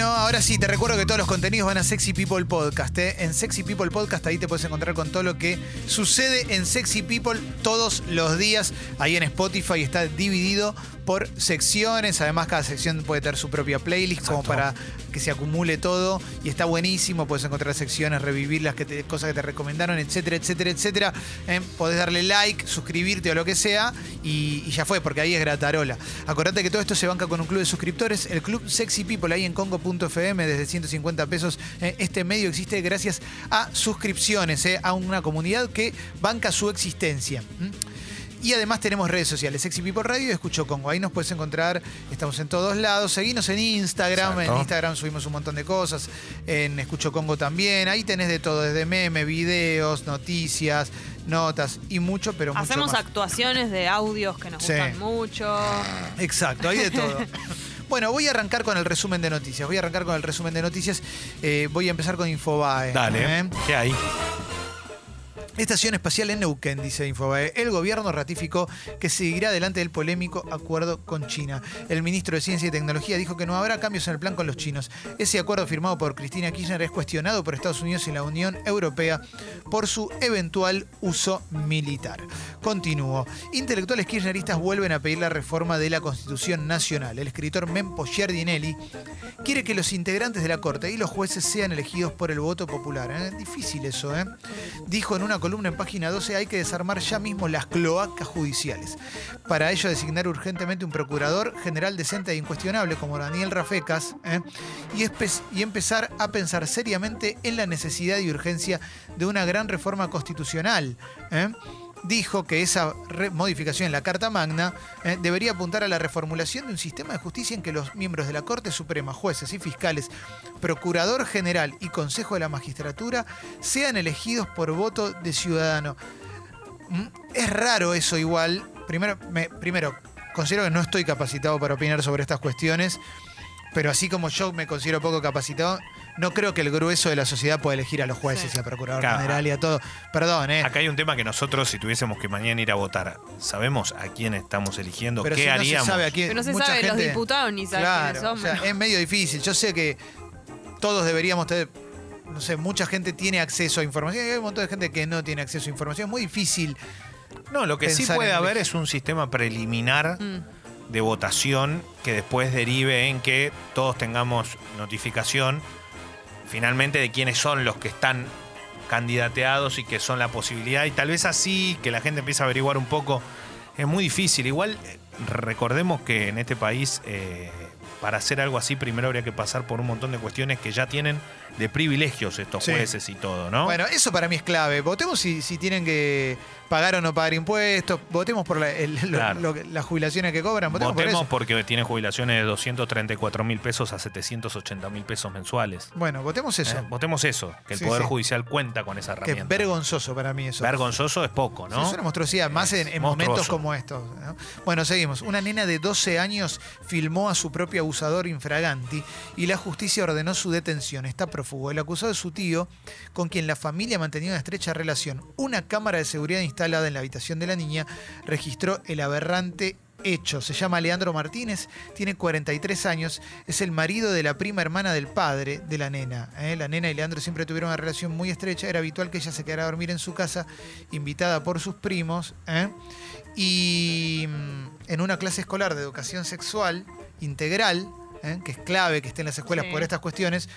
Ahora sí, te recuerdo que todos los contenidos van a Sexy People Podcast. ¿eh? En Sexy People Podcast ahí te puedes encontrar con todo lo que sucede en Sexy People todos los días. Ahí en Spotify está dividido por secciones. Además, cada sección puede tener su propia playlist como para que se acumule todo. Y está buenísimo. Puedes encontrar secciones, revivirlas, que te- cosas que te recomendaron, etcétera, etcétera, etcétera. ¿eh? Podés darle like, suscribirte o lo que sea. Y, y ya fue, porque ahí es gratarola. Acordate que todo esto se banca con un club de suscriptores. El club Sexy People ahí en congo.fm desde 150 pesos. Eh, Este medio existe gracias a suscripciones, eh, a una comunidad que banca su existencia. ¿m? Y además tenemos redes sociales, Sexy People Radio y Escucho Congo. Ahí nos puedes encontrar, estamos en todos lados. Seguinos en Instagram, Exacto. en Instagram subimos un montón de cosas, en Escucho Congo también. Ahí tenés de todo, desde memes, videos, noticias, notas y mucho, pero mucho Hacemos más. actuaciones de audios que nos Sí. gustan mucho. Exacto, hay de todo. Bueno, voy a arrancar con el resumen de noticias. Voy a arrancar con el resumen de noticias. Eh, voy a empezar con Infobae. Dale. ¿eh? ¿Qué hay? Estación espacial en Neuquén, dice Infobae. El gobierno ratificó que seguirá adelante el polémico acuerdo con China. El ministro de Ciencia y Tecnología dijo que no habrá cambios en el plan con los chinos. Ese acuerdo firmado por Cristina Kirchner es cuestionado por Estados Unidos y la Unión Europea por su eventual uso militar. Continúo. Intelectuales kirchneristas vuelven a pedir la reforma de la Constitución Nacional. El escritor Mempo Giardinelli quiere que los integrantes de la Corte y los jueces sean elegidos por el voto popular. ¿eh? Difícil eso, ¿eh? Dijo en una columna en página 12, hay que desarmar ya mismo las cloacas judiciales. Para ello designar urgentemente un procurador general decente e incuestionable como Daniel Rafecas ¿eh? y, empezar a pensar seriamente en la necesidad y urgencia de una gran reforma constitucional. ¿eh? Dijo que esa modificación en la Carta Magna eh, debería apuntar a la reformulación de un sistema de justicia en que los miembros de la Corte Suprema, jueces y fiscales, Procurador General y Consejo de la Magistratura sean elegidos por voto de ciudadano. Mm, Es raro eso igual. Primero, me- primero, considero que no estoy capacitado para opinar sobre estas cuestiones, pero así como yo me considero poco capacitado, no creo que el grueso de la sociedad pueda elegir a los jueces Sí. y al Procurador Claro. General y a todo. Perdón, ¿eh? Acá hay un tema que nosotros, si tuviésemos que mañana ir a votar, ¿sabemos a quién estamos eligiendo? Pero ¿Qué si haríamos? no se sabe a quién. Pero no se mucha sabe, los gente- diputados ni saben Claro, quiénes son. o sea, es medio difícil. Yo sé que todos deberíamos tener, no sé, mucha gente tiene acceso a información y hay un montón de gente que no tiene acceso a información. Es muy difícil. No, lo que sí pensar puede en haber es un sistema preliminar Mm. de votación que después derive en que todos tengamos notificación finalmente de quiénes son los que están candidateados y que son la posibilidad. Y tal vez así que la gente empiece a averiguar un poco es muy difícil. Igual eh, recordemos que en este país eh, para hacer algo así primero habría que pasar por un montón de cuestiones que ya tienen de privilegios estos Sí. jueces y todo no Bueno, eso para mí es clave. Votemos si, si tienen que pagar o no pagar impuestos. Votemos por la, el- lo- Claro. lo que- las jubilaciones que cobran. Votemos, Votemos por eso. porque tiene jubilaciones de 234 mil pesos a 780 mil pesos mensuales. Bueno, votemos eso. ¿eh? Votemos eso, que el Sí, Poder sí. Judicial cuenta con esa herramienta. es vergonzoso para mí eso. Vergonzoso es poco, ¿no? es una monstruosidad, más en, en momentos como estos. ¿no? Bueno, seguimos. Una nena de 12 años filmó a su propio abusador infraganti y la justicia ordenó su detención. Está prófugo. El acusado es su tío, con quien la familia mantenía una estrecha relación. Una cámara de seguridad instalada en la habitación de la niña registró el aberrante hecho. Se llama Leandro Martínez, tiene 43 años, es el marido de la prima hermana del padre de la nena. ¿eh? La nena y Leandro siempre tuvieron una relación muy estrecha, era habitual que ella se quedara a dormir en su casa, invitada por sus primos, ¿eh? y mm, en una clase escolar de educación sexual integral, ¿eh? que es clave que esté en las escuelas Sí. por estas cuestiones,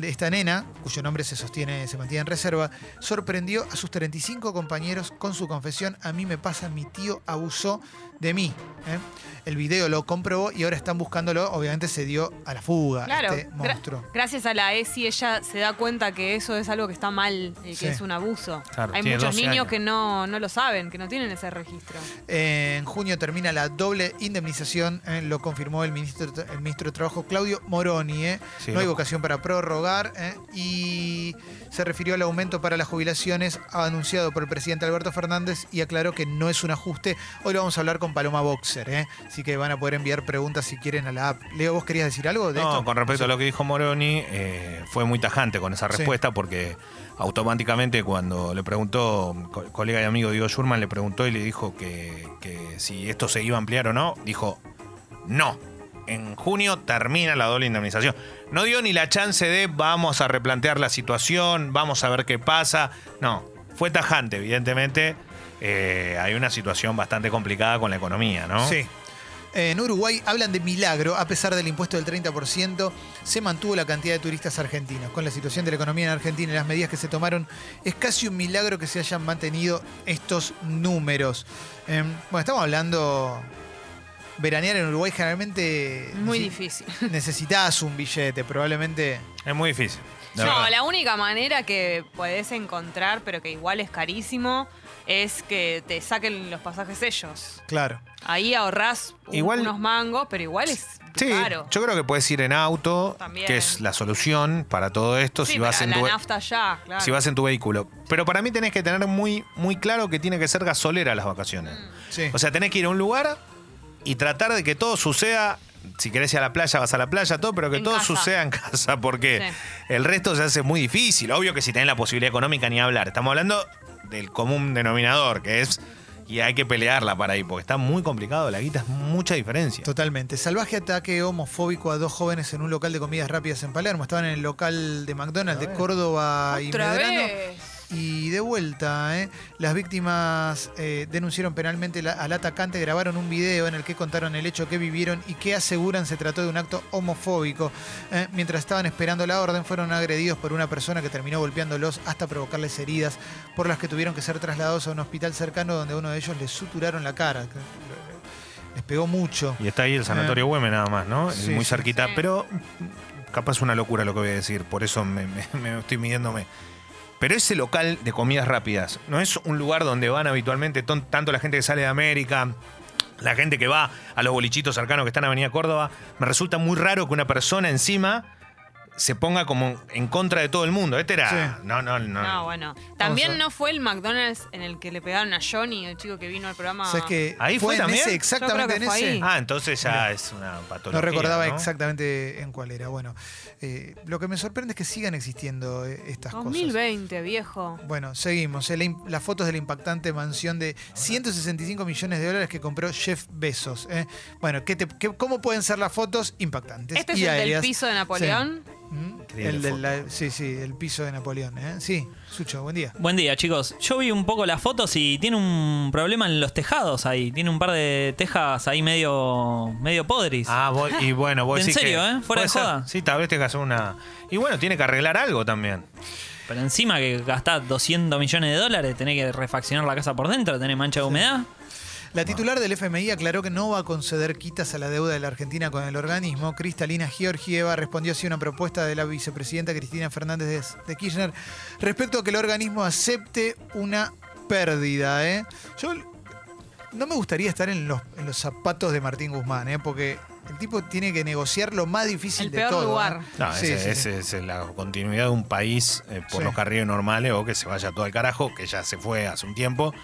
esta nena, cuyo nombre se sostiene, se mantiene en reserva, sorprendió a sus 35 compañeros con su confesión, a mí me pasa, mi tío abusó de mí. ¿eh? El video lo comprobó y ahora están buscándolo, obviamente se dio a la fuga Claro, este gra- monstruo. gracias a la ESI ella se da cuenta que eso es algo que está mal y que Sí. es un abuso. Claro, Hay muchos 12 niños años. que no, no lo saben, que no tienen ese registro. En junio termina la doble indemnización, ¿eh? lo confirmó el ministro, el ministro de Trabajo Claudio Moroni. ¿eh? Sí, no hay vocación para ¿eh? y se refirió al aumento para las jubilaciones anunciado por el presidente Alberto Fernández y aclaró que no es un ajuste. Hoy lo vamos a hablar con Paloma Boxer, ¿eh? así que van a poder enviar preguntas si quieren a la app. Leo, ¿vos querías decir algo de No, esto? con respecto a lo que dijo Moroni, eh, fue muy tajante con esa Sí. respuesta porque automáticamente cuando le preguntó, co- colega y amigo Diego Schurman le preguntó y le dijo que, que si esto se iba a ampliar o no, dijo no. En junio termina la doble indemnización. No dio ni la chance de vamos a replantear la situación, vamos a ver qué pasa. No, fue tajante, evidentemente. eh, hay una situación bastante complicada con la economía, ¿no? Sí. En Uruguay hablan de milagro, a pesar del impuesto del 30%, se mantuvo la cantidad de turistas argentinos. Con la situación de la economía en Argentina y las medidas que se tomaron, es casi un milagro que se hayan mantenido estos números. Eh, bueno, estamos hablando, veranear en Uruguay generalmente Muy difícil. necesitas un billete, probablemente. Es muy difícil. No, verdad. la única manera que podés encontrar, pero que igual es carísimo, es que te saquen los pasajes ellos. Claro. Ahí ahorrás un- Igual- unos mangos, pero igual es Sí, caro. yo creo que puedes ir en auto, También. que es la solución para todo esto Sí, si vas en la tu nafta ya, claro. si vas en tu vehículo. Pero para mí tenés que tener muy muy claro que tiene que ser gasolera las vacaciones. Sí. O sea, tenés que ir a un lugar y tratar de que todo suceda. Si querés ir a la playa, vas a la playa, todo, pero que En todo casa. suceda en casa, porque Sí. el resto se hace muy difícil. Obvio que si tenés la posibilidad económica ni hablar. Estamos hablando del común denominador, que es. Y hay que pelearla para ahí, porque está muy complicado. La guita es mucha diferencia. Totalmente. Salvaje ataque homofóbico a dos jóvenes en un local de comidas rápidas en Palermo. Estaban en el local de McDonald's de Córdoba y Otra Medrano. vez. Y de vuelta, ¿eh? las víctimas eh, denunciaron penalmente la- al atacante, grabaron un video en el que contaron el hecho que vivieron y que aseguran se trató de un acto homofóbico. ¿eh? Mientras estaban esperando la orden, fueron agredidos por una persona que terminó golpeándolos hasta provocarles heridas, por las que tuvieron que ser trasladados a un hospital cercano donde a uno de ellos les suturaron la cara. Les pegó mucho. Y está ahí el Sanatorio Güemes nada más, ¿no? Sí, Muy cerquita. sí. Pero capaz es una locura lo que voy a decir, por eso me, me- me estoy midiéndome. Pero ese local de comidas rápidas no es un lugar donde van habitualmente tanto la gente que sale de América, la gente que va a los bolichitos cercanos que están en Avenida Córdoba. Me resulta muy raro que una persona encima se ponga como en contra de todo el mundo. Este era. Sí. No, no, no. No, bueno. También no fue el McDonald's en el que le pegaron a Johnny, el chico que vino al programa. ¿Sabes que ¿Ahí fue también? ese, exactamente en ese? ahí. Ah, entonces ya Mira. es una patología. No recordaba ¿no? exactamente en cuál era. Bueno, eh, lo que me sorprende es que sigan existiendo eh, estas cosas. 2020, viejo. Bueno, seguimos. La im- Las fotos de la impactante mansión de 165 millones de dólares que compró Jeff Bezos. eh. Bueno, ¿qué te- qué- ¿cómo pueden ser las fotos impactantes? ¿Este es el del piso de Napoleón? El del, la- sí, sí, el piso de Napoleón. ¿eh? Sí, Sucho, buen día. Buen día, chicos. Yo vi un poco las fotos y tiene un problema en los tejados ahí. Tiene un par de tejas ahí medio, medio podris. Ah, vos- y bueno, vos En serio, que- ¿eh? Fuera de ser. joda. Sí, tal vez hacer una. Y bueno, tiene que arreglar algo también. Pero encima que gastás 200 millones de dólares, tenés que refaccionar la casa por dentro, tenés mancha de humedad. La titular del FMI aclaró que no va a conceder quitas a la deuda de la Argentina con el organismo. Cristalina Georgieva respondió así a una propuesta de la vicepresidenta Cristina Fernández de, Kirchner respecto a que el organismo acepte una pérdida. ¿eh? Yo no me gustaría estar en los, en los zapatos de Martín Guzmán, ¿eh? porque el tipo tiene que negociar lo más difícil El de peor todo. lugar. ¿eh? No, Sí, ese, sí, es la continuidad de un país eh, por Sí. los carriles normales o que se vaya todo al carajo, que ya se fue hace un tiempo.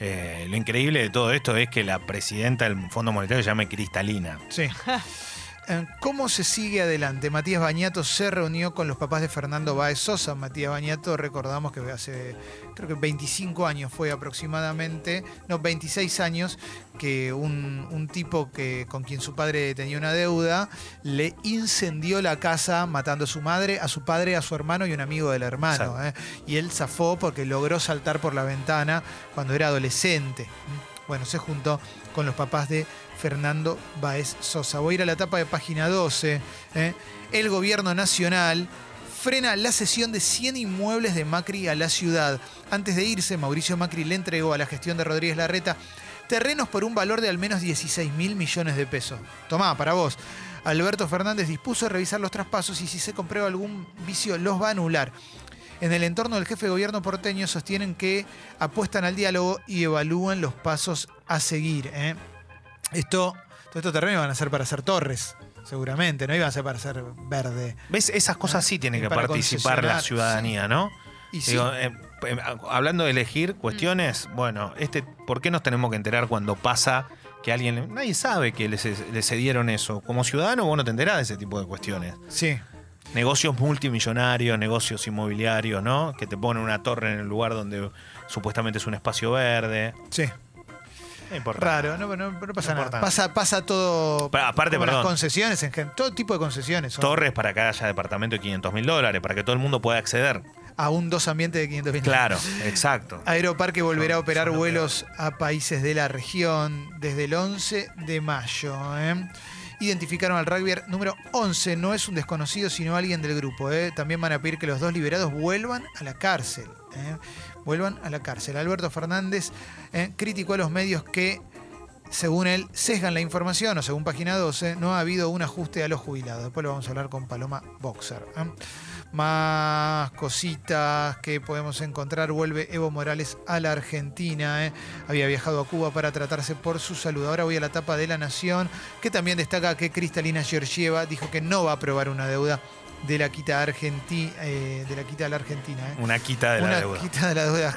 Eh, lo increíble de todo esto es que la presidenta del Fondo Monetario se llame Cristalina. Sí. Eh, ¿Cómo se sigue adelante? Matías Bañato se reunió con los papás de Fernando Báez Sosa. Matías Bañato, recordamos que hace, creo que 25 años fue aproximadamente, no, 26 años, que un, un tipo que, con quien su padre tenía una deuda le incendió la casa matando a su madre, a su padre, a su hermano y un amigo del hermano. ¿eh? Y él zafó porque logró saltar por la ventana cuando era adolescente. Bueno, se juntó con los papás de Fernando Baez Sosa. Voy a ir a la etapa de página 12. ¿eh? El gobierno nacional frena la cesión de 100 inmuebles de Macri a la ciudad. Antes de irse, Mauricio Macri le entregó a la gestión de Rodríguez Larreta terrenos por un valor de al menos 16 mil millones de pesos. Tomá, para vos. Alberto Fernández dispuso revisar los traspasos y si se comprueba algún vicio los va a anular. En el entorno del jefe de gobierno porteño sostienen que apuestan al diálogo y evalúan los pasos a seguir. ¿eh? Esto, todos estos terrenos van a ser para hacer torres, seguramente, no iban a ser para hacer verde. ¿Ves? Esas cosas sí tiene Y que participar la ciudadanía, ¿no? Y sí, eh, eh, hablando de elegir cuestiones, bueno, este, ¿por qué nos tenemos que enterar cuando pasa que alguien... Nadie sabe que le cedieron eso. Como ciudadano vos no te enterás de ese tipo de cuestiones. sí. Negocios multimillonarios, negocios inmobiliarios, ¿no? Que te ponen una torre en el lugar donde supuestamente es un espacio verde. Sí. No importa. Raro, no, no- no pasa No nada. Pasa, pasa todo. Pero aparte, como las perdón. concesiones, en todo tipo de concesiones. son Torres para que haya departamento de 500 mil dólares, para que todo el mundo pueda acceder. A un dos ambientes de 500 mil. Claro, exacto. Aeroparque volverá a operar vuelos a países de la región desde el 11 de mayo. ¿eh? Identificaron al rugby número 11, no es un desconocido, sino alguien del grupo. ¿eh? También van a pedir que los dos liberados vuelvan a la cárcel. ¿eh? Vuelvan a la cárcel. Alberto Fernández ¿eh? criticó a los medios que, según él, sesgan la información, o según página 12, no ha habido un ajuste a los jubilados. Después lo vamos a hablar con Paloma Boxer. ¿Eh? Más cositas que podemos encontrar. Vuelve Evo Morales a la Argentina. ¿eh? Había viajado a Cuba para tratarse por su salud. Ahora voy a la tapa de La Nación, que también destaca que Cristalina Georgieva dijo que no va a aprobar una deuda de la quita argenti eh, de la quita la Argentina. ¿eh? Una quita de la una deuda. quita de la deuda.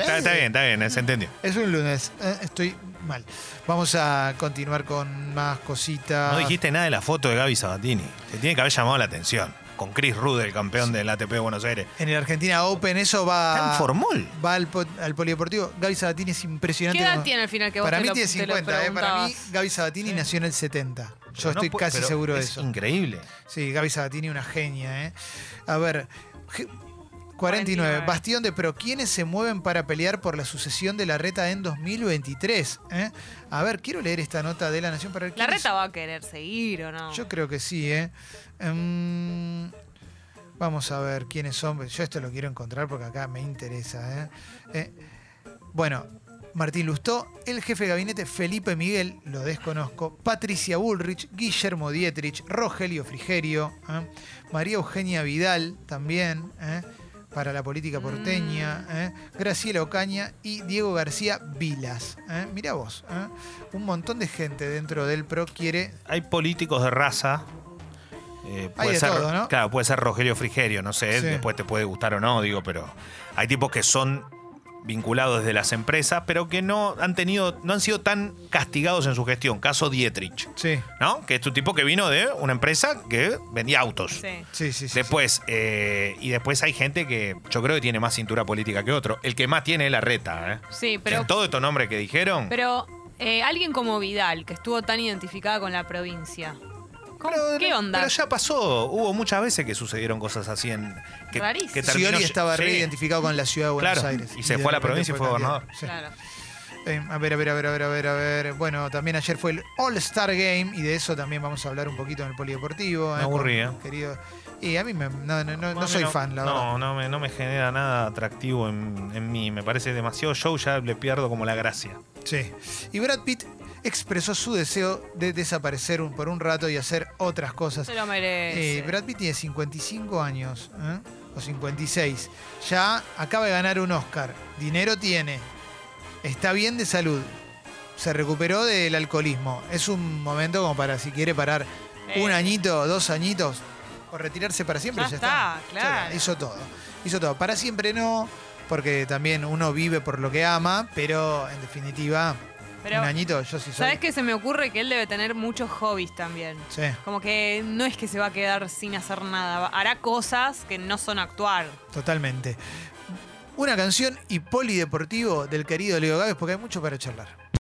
Está, está bien, está bien, se entendió. Es un lunes, eh, estoy mal. Vamos a continuar con más cositas. No dijiste nada de la foto de Gaby Sabatini. Te tiene que haber llamado la atención. Con Chris Rude, el campeón del ATP de Buenos Aires. En el Argentina Open eso va, Está en formol. va al, po- al polideportivo. Gaby Sabatini es impresionante. ¿Qué edad como- tiene al final que vos Para te mí lo- tiene te lo 50, eh. Para mí preguntabas? Gaby Sabatini nació en el 70. Yo Pero no estoy casi pero seguro de es eso. Increíble. Sí, Gaby Sabatini, una genia, ¿eh? A ver, ge- 49. 49. Bastión de Pro. ¿Quiénes se mueven para pelear por la sucesión de la reta en 2023? eh? A ver, quiero leer esta nota de La Nación para ver ¿La quiénes- reta va a querer seguir o no? Yo creo que sí, ¿eh? Em, vamos a ver quiénes son. Yo esto lo quiero encontrar porque acá me interesa, ¿eh? Eh, bueno, Martín Lustó, el jefe de gabinete Felipe Miguel, lo desconozco, Patricia Bullrich, Guillermo Dietrich, Rogelio Frigerio, ¿eh? María Eugenia Vidal también, para la política porteña. Graciela Ocaña y Diego García Vilas. Mirá vos, un montón de gente dentro del PRO quiere Hay políticos de raza. Eh, Hay de ser, todo, ¿no? Claro, puede ser Rogelio Frigerio, no sé, Sí. después te puede gustar o no, digo, pero hay tipos que son vinculados desde las empresas, pero que no han tenido, no han sido tan castigados en su gestión. Caso Dietrich, Sí, ¿no? Que es un tipo que vino de una empresa que vendía autos. Sí. sí, sí. sí, Después, eh, y después hay gente que yo creo que tiene más cintura política que otro. El que más tiene es la reta, ¿eh? Sí, pero, En todos estos nombres que dijeron. pero eh, alguien como Vidal, que estuvo tan identificada con la provincia. ¿Cómo- Pero- ¿Qué onda? Pero ya pasó. Hubo muchas veces que sucedieron cosas así en. Que, Rarísimo. que terminó- Scioli estaba Sí. reidentificado con la ciudad de Buenos Claro, Aires. y se de fue a la repente provincia y fue candidato. gobernador. Sí. Claro. Eh, a ver, a ver, a ver, a ver, a ver, a ver. Bueno, también ayer fue el All-Star Game y de eso también vamos a hablar un poquito en el polideportivo. Me eh, aburrí, con- eh. Querido. Y a mí me- no, no, no- no A mí soy fan, la verdad. No, no me, no me genera nada atractivo en, en mí. Me parece demasiado show, ya le pierdo como la gracia. Sí. Y Brad Pitt expresó su deseo de desaparecer un- por un rato y hacer otras cosas. Se lo merece. Eh, Brad Pitt tiene 55 años, ¿eh? o 56. Ya acaba de ganar un Oscar. Dinero tiene. Está bien de salud. Se recuperó del alcoholismo. Es un momento como para, si quiere parar Eh. un añito, dos añitos, o retirarse para siempre. Ya Ya, está, Ya claro. está. Hizo todo. Hizo todo. Para siempre no, porque también uno vive por lo que ama, pero en definitiva, Pero, un añito yo sí soy. ¿Sabes qué se me ocurre? Que él debe tener muchos hobbies también. Sí. Como que no es que se va a quedar sin hacer nada. Hará cosas que no son actuar. Totalmente. Una canción y polideportivo del querido Leo Gávez, porque hay mucho para charlar.